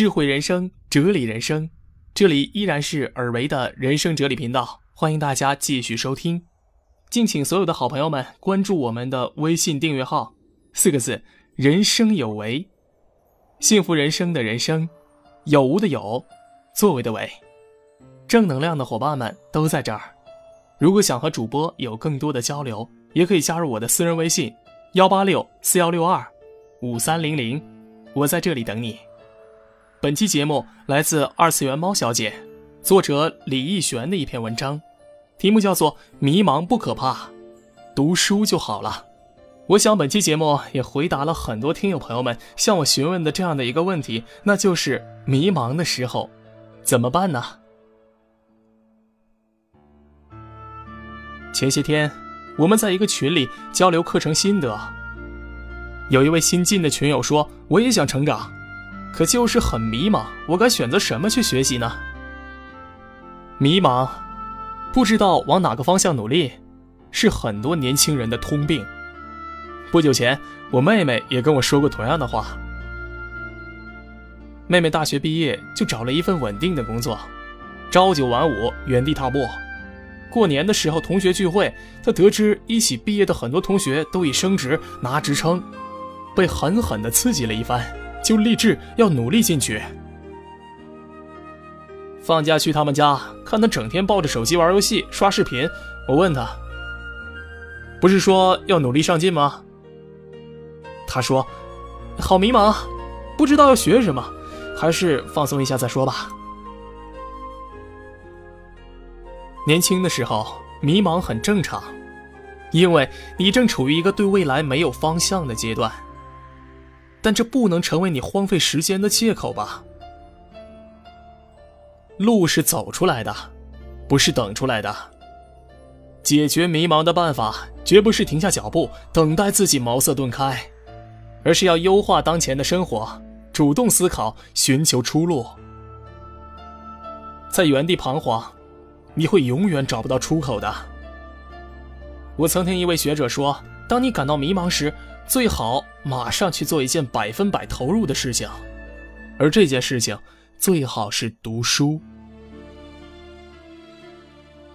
智慧人生，哲理人生，这里依然是尔维的人生哲理频道，欢迎大家继续收听。敬请所有的好朋友们关注我们的微信订阅号，四个字：人生有为，幸福人生的人生，有无的有，作为的为，正能量的伙伴们都在这儿。如果想和主播有更多的交流，也可以加入我的私人微信：幺八六四幺六二五三零零，我在这里等你。本期节目来自二次元猫小姐，作者李逸璇的一篇文章，题目叫做《迷茫不可怕，读书就好了》。我想本期节目也回答了很多听友朋友们向我询问的这样的一个问题，那就是迷茫的时候怎么办呢？前些天我们在一个群里交流课程心得，有一位新进的群友说：“我也想成长。”可就是很迷茫，我该选择什么去学习呢？迷茫，不知道往哪个方向努力，是很多年轻人的通病。不久前，我妹妹也跟我说过同样的话。妹妹大学毕业就找了一份稳定的工作，朝九晚五，原地踏步。过年的时候，同学聚会，她得知一起毕业的很多同学都已升职拿职称，被狠狠地刺激了一番。就立志要努力进取。放假去他们家，看他整天抱着手机玩游戏、刷视频。我问他：“不是说要努力上进吗？”他说：“好迷茫，不知道要学什么，还是放松一下再说吧。”年轻的时候迷茫很正常，因为你正处于一个对未来没有方向的阶段。但这不能成为你荒废时间的借口吧？路是走出来的，不是等出来的。解决迷茫的办法，绝不是停下脚步等待自己茅塞顿开，而是要优化当前的生活，主动思考，寻求出路。在原地彷徨，你会永远找不到出口的。我曾听一位学者说：“当你感到迷茫时。”最好马上去做一件百分百投入的事情，而这件事情最好是读书。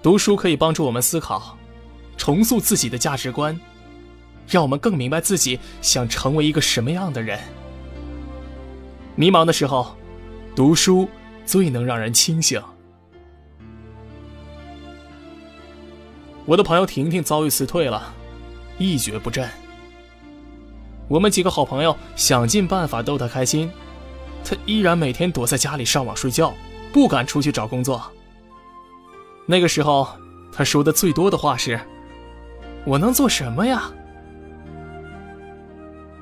读书可以帮助我们思考，重塑自己的价值观，让我们更明白自己想成为一个什么样的人。迷茫的时候，读书最能让人清醒。我的朋友婷婷遭遇辞退了，一蹶不振。我们几个好朋友想尽办法逗他开心，他依然每天躲在家里上网睡觉，不敢出去找工作。那个时候，他说的最多的话是：“我能做什么呀？”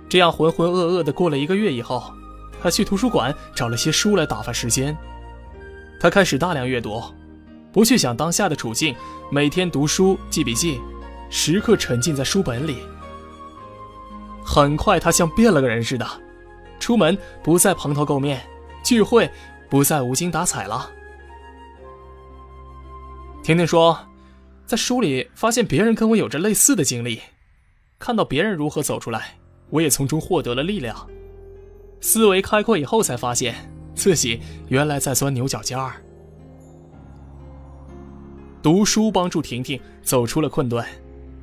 这样浑浑噩噩的过了一个月以后，他去图书馆找了些书来打发时间。他开始大量阅读，不去想当下的处境，每天读书记笔记，时刻沉浸在书本里。很快，他像变了个人似的，出门不再蓬头垢面，聚会不再无精打采了。婷婷说，在书里发现别人跟我有着类似的经历，看到别人如何走出来，我也从中获得了力量。思维开阔以后，才发现自己原来在钻牛角尖儿。读书帮助婷婷走出了困顿，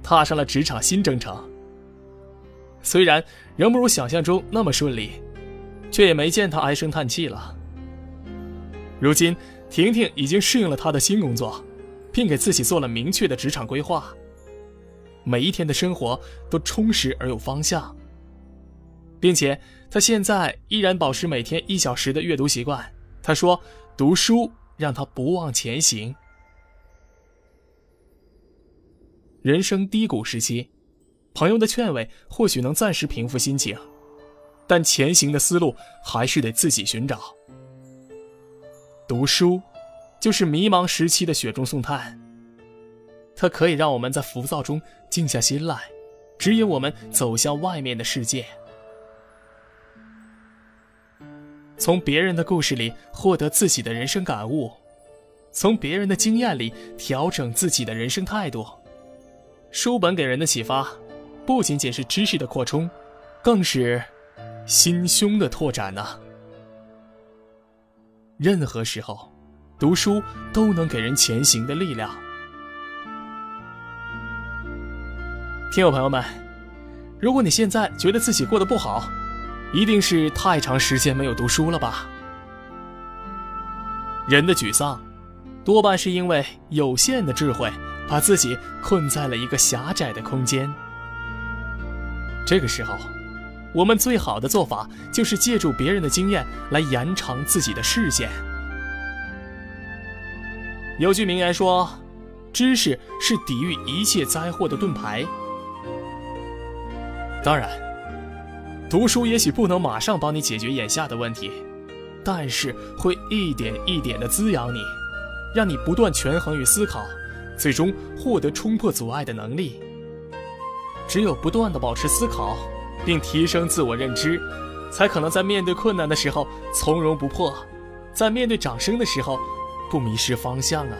踏上了职场新征程。虽然仍不如想象中那么顺利，却也没见他唉声叹气了。如今，婷婷已经适应了他的新工作，并给自己做了明确的职场规划。每一天的生活都充实而有方向，并且他现在依然保持每天一小时的阅读习惯。他说：“读书让他不忘前行。”人生低谷时期。朋友的劝慰或许能暂时平复心情，但前行的思路还是得自己寻找。读书，就是迷茫时期的雪中送炭。它可以让我们在浮躁中静下心来，指引我们走向外面的世界。从别人的故事里获得自己的人生感悟，从别人的经验里调整自己的人生态度。书本给人的启发。不仅仅是知识的扩充，更是心胸的拓展呢。任何时候，读书都能给人前行的力量。听友朋友们，如果你现在觉得自己过得不好，一定是太长时间没有读书了吧？人的沮丧，多半是因为有限的智慧把自己困在了一个狭窄的空间。这个时候，我们最好的做法就是借助别人的经验来延长自己的视线。有句名言说：“知识是抵御一切灾祸的盾牌。”当然，读书也许不能马上帮你解决眼下的问题，但是会一点一点的滋养你，让你不断权衡与思考，最终获得冲破阻碍的能力。只有不断的保持思考，并提升自我认知，才可能在面对困难的时候从容不迫，在面对掌声的时候不迷失方向啊！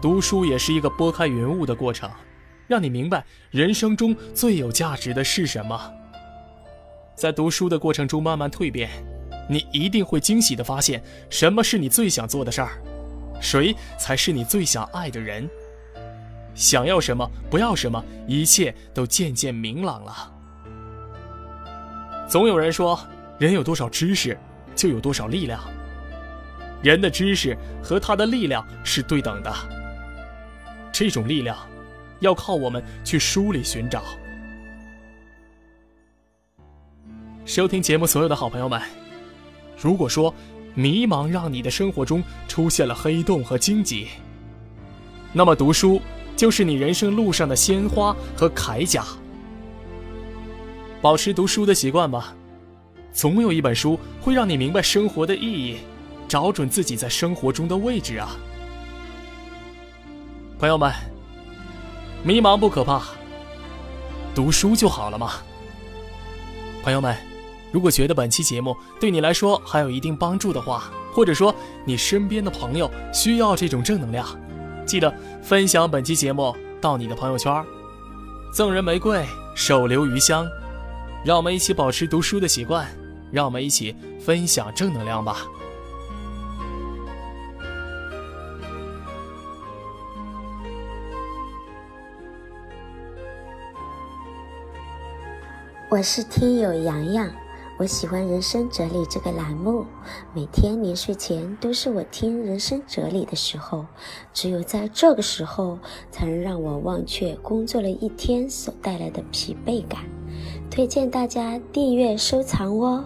读书也是一个拨开云雾的过程。让你明白人生中最有价值的是什么。在读书的过程中慢慢蜕变，你一定会惊喜的发现，什么是你最想做的事儿，谁才是你最想爱的人。想要什么，不要什么，一切都渐渐明朗了。总有人说，人有多少知识，就有多少力量。人的知识和他的力量是对等的。这种力量。要靠我们去书里寻找。收听节目所有的好朋友们，如果说迷茫让你的生活中出现了黑洞和荆棘，那么读书就是你人生路上的鲜花和铠甲。保持读书的习惯吧，总有一本书会让你明白生活的意义，找准自己在生活中的位置啊，朋友们。迷茫不可怕，读书就好了嘛。朋友们，如果觉得本期节目对你来说还有一定帮助的话，或者说你身边的朋友需要这种正能量，记得分享本期节目到你的朋友圈，赠人玫瑰，手留余香。让我们一起保持读书的习惯，让我们一起分享正能量吧。我是听友洋洋，我喜欢人生哲理这个栏目，每天临睡前都是我听人生哲理的时候，只有在这个时候，才能让我忘却工作了一天所带来的疲惫感。推荐大家订阅收藏哦。